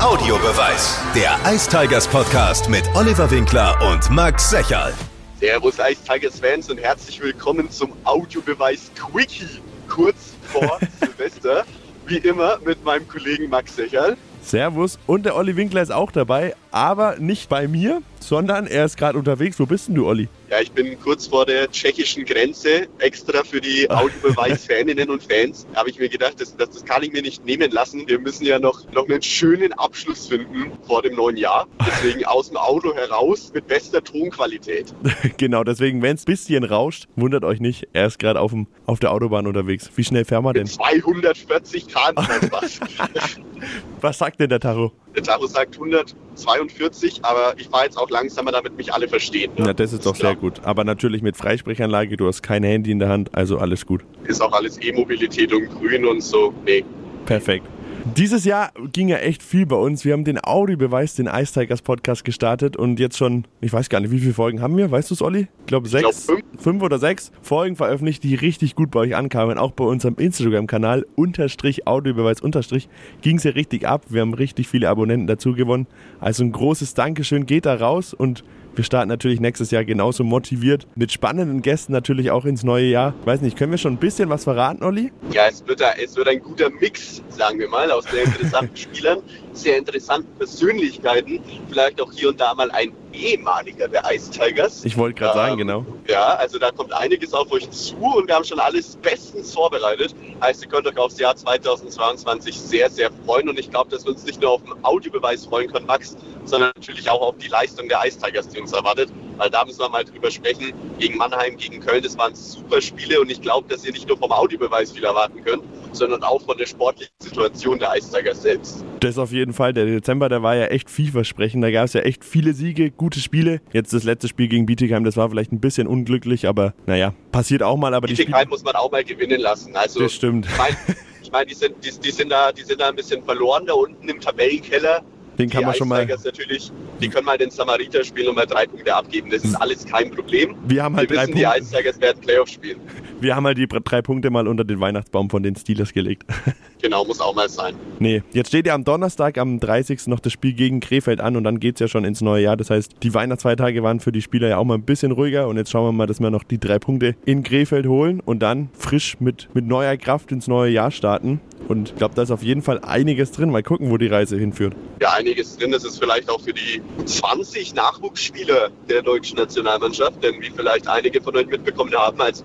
Audiobeweis. Der Ice Tigers Podcast mit Oliver Winkler und Max Secherl. Servus Ice Tigers Fans und herzlich willkommen zum Audiobeweis Quickie. Kurz vor Silvester. Wie immer mit meinem Kollegen Max Secherl. Servus. Und der Olli Winkler ist auch dabei, aber nicht bei mir, sondern er ist gerade unterwegs. Wo bist denn du, Olli? Ja, ich bin kurz vor der tschechischen Grenze, extra für die Audiobeweis-Faninnen und Fans. Habe ich mir gedacht, das, das, das, kann ich mir nicht nehmen lassen. Wir müssen ja noch, noch einen schönen Abschluss finden vor dem neuen Jahr. Deswegen aus dem Auto heraus mit bester Tonqualität. genau, deswegen, wenn es ein bisschen rauscht, wundert euch nicht, er ist gerade auf, auf der Autobahn unterwegs. Wie schnell fähren wir denn? 240 km Was sagt denn der Tacho? Der Tacho sagt 142, aber ich fahre jetzt auch langsamer, damit mich alle verstehen. Ne? Ja, das ist doch klar. sehr gut. Aber natürlich mit Freisprechanlage, du hast kein Handy in der Hand, also alles gut. Ist auch alles E-Mobilität und grün und so. Nee. Perfekt. Dieses Jahr ging ja echt viel bei uns. Wir haben den Audiobeweis, den Ice Tigers Podcast gestartet und jetzt schon, ich weiß gar nicht, wie viele Folgen haben wir? Weißt du es, Olli? Ich glaube sechs, glaub, fünf. fünf. oder sechs Folgen veröffentlicht, die richtig gut bei euch ankamen. Auch bei unserem Instagram-Kanal, unterstrich Audiobeweis, unterstrich, ging es ja richtig ab. Wir haben richtig viele Abonnenten dazu gewonnen. Also ein großes Dankeschön geht da raus und wir starten natürlich nächstes Jahr genauso motiviert, mit spannenden Gästen natürlich auch ins neue Jahr. Ich weiß nicht, können wir schon ein bisschen was verraten, Olli? Ja, es wird, es wird ein guter Mix, sagen wir mal, aus sehr interessanten Spielern, sehr interessanten Persönlichkeiten, vielleicht auch hier und da mal ein ehemaliger der Ice Tigers. Ich wollte gerade ähm, sagen, genau. Ja, also da kommt einiges auf euch zu und wir haben schon alles bestens vorbereitet. Heißt, ihr könnt euch aufs Jahr 2022 sehr, sehr freuen und ich glaube, dass wir uns nicht nur auf den Audiobeweis freuen können, Max, sondern natürlich auch auf die Leistung der Ice Tigers, die uns erwartet. Weil da müssen wir mal drüber sprechen. Gegen Mannheim, gegen Köln, das waren super Spiele und ich glaube, dass ihr nicht nur vom Audiobeweis viel erwarten könnt, sondern auch von der sportlichen Situation der Tigers selbst. Das auf jeden Fall. Der Dezember, der war ja echt vielversprechend. Da gab es ja echt viele Siege, gute Spiele. Jetzt das letzte Spiel gegen Bietigheim, das war vielleicht ein bisschen unglücklich, aber naja, passiert auch mal. Aber Bietigheim muss man auch mal gewinnen lassen. Also, das stimmt. Ich meine, ich mein, die, sind, die, die, sind da, die sind da ein bisschen verloren da unten im Tabellenkeller. Den kann die man schon mal. natürlich, die können mal den Samariter spielen und mal drei Punkte abgeben. Das ist alles kein Problem. Wir haben halt Wir drei wissen, Punkte. Die Eistigers werden Playoff spielen. Wir haben halt die drei Punkte mal unter den Weihnachtsbaum von den Steelers gelegt. Genau, muss auch mal sein. Nee, jetzt steht ja am Donnerstag, am 30. noch das Spiel gegen Krefeld an und dann geht es ja schon ins neue Jahr. Das heißt, die Weihnachtsfeiertage waren für die Spieler ja auch mal ein bisschen ruhiger und jetzt schauen wir mal, dass wir noch die drei Punkte in Krefeld holen und dann frisch mit, mit neuer Kraft ins neue Jahr starten. Und ich glaube, da ist auf jeden Fall einiges drin. Mal gucken, wo die Reise hinführt. Ja, einiges drin. Das ist vielleicht auch für die 20 Nachwuchsspieler der deutschen Nationalmannschaft. Denn wie vielleicht einige von euch mitbekommen haben, als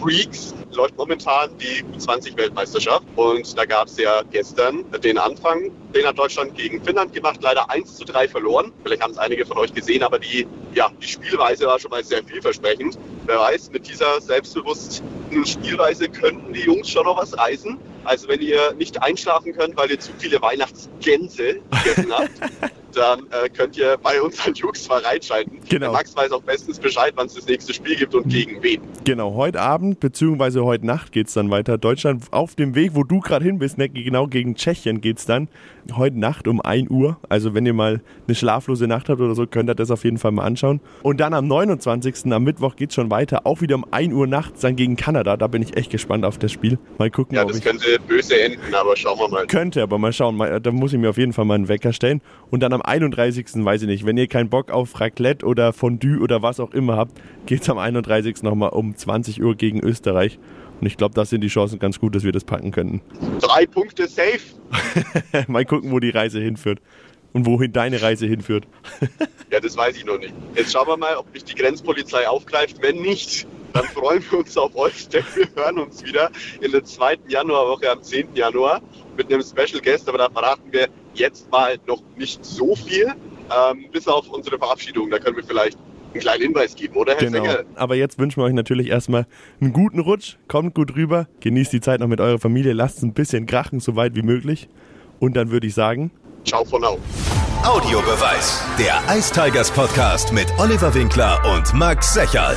Eishockey-Freaks läuft momentan die U20-Weltmeisterschaft. Und da gab es ja gestern den Anfang. Den hat Deutschland gegen Finnland gemacht, leider 1 zu 3 verloren. Vielleicht haben es einige von euch gesehen, aber die, ja, die Spielweise war schon mal sehr vielversprechend. Wer weiß, mit dieser selbstbewussten Spielweise könnten die Jungs schon noch was reißen. Also wenn ihr nicht einschlafen könnt, weil ihr zu viele Weihnachtsgänse gegessen habt, dann äh, könnt ihr bei unseren Jungs mal reinschalten. Genau. Der Max weiß auch bestens Bescheid, wann es das nächste Spiel gibt und gegen wen. Genau, heute Abend bzw. heute Nacht geht es dann weiter. Deutschland auf dem Weg, wo du gerade hin bist, ne? genau gegen Tschechien geht es dann. Heute Nacht um 1 Uhr. Also wenn ihr mal eine schlaflose Nacht habt oder so, könnt ihr das auf jeden Fall mal anschauen. Und dann am 29. am Mittwoch geht es schon weiter. Auch wieder um 1 Uhr nachts dann gegen Kanada. Da bin ich echt gespannt auf das Spiel. Mal gucken, ja, das ich... könnte böse enden, aber schauen wir mal. Könnte, aber mal schauen. Da muss ich mir auf jeden Fall mal einen Wecker stellen. Und dann am 31. weiß ich nicht, wenn ihr keinen Bock auf Raclette oder Fondue oder was auch immer habt, geht es am 31. nochmal um 20 Uhr gegen Österreich. Und ich glaube, da sind die Chancen ganz gut, dass wir das packen könnten. Drei Punkte safe. mal gucken, wo die Reise hinführt. Und wohin deine Reise hinführt. ja, das weiß ich noch nicht. Jetzt schauen wir mal, ob mich die Grenzpolizei aufgreift. Wenn nicht, dann freuen wir uns auf euch, denn wir hören uns wieder in der zweiten Januarwoche am 10. Januar mit einem Special Guest, aber da verraten wir jetzt mal noch nicht so viel, ähm, bis auf unsere Verabschiedung. Da können wir vielleicht einen kleinen Hinweis geben, oder Herr genau. Sänger? Aber jetzt wünschen wir euch natürlich erstmal einen guten Rutsch, kommt gut rüber, genießt die Zeit noch mit eurer Familie, lasst es ein bisschen krachen, so weit wie möglich. Und dann würde ich sagen, ciao for now. Audiobeweis, der Ice Tigers Podcast mit Oliver Winkler und Max Secherl.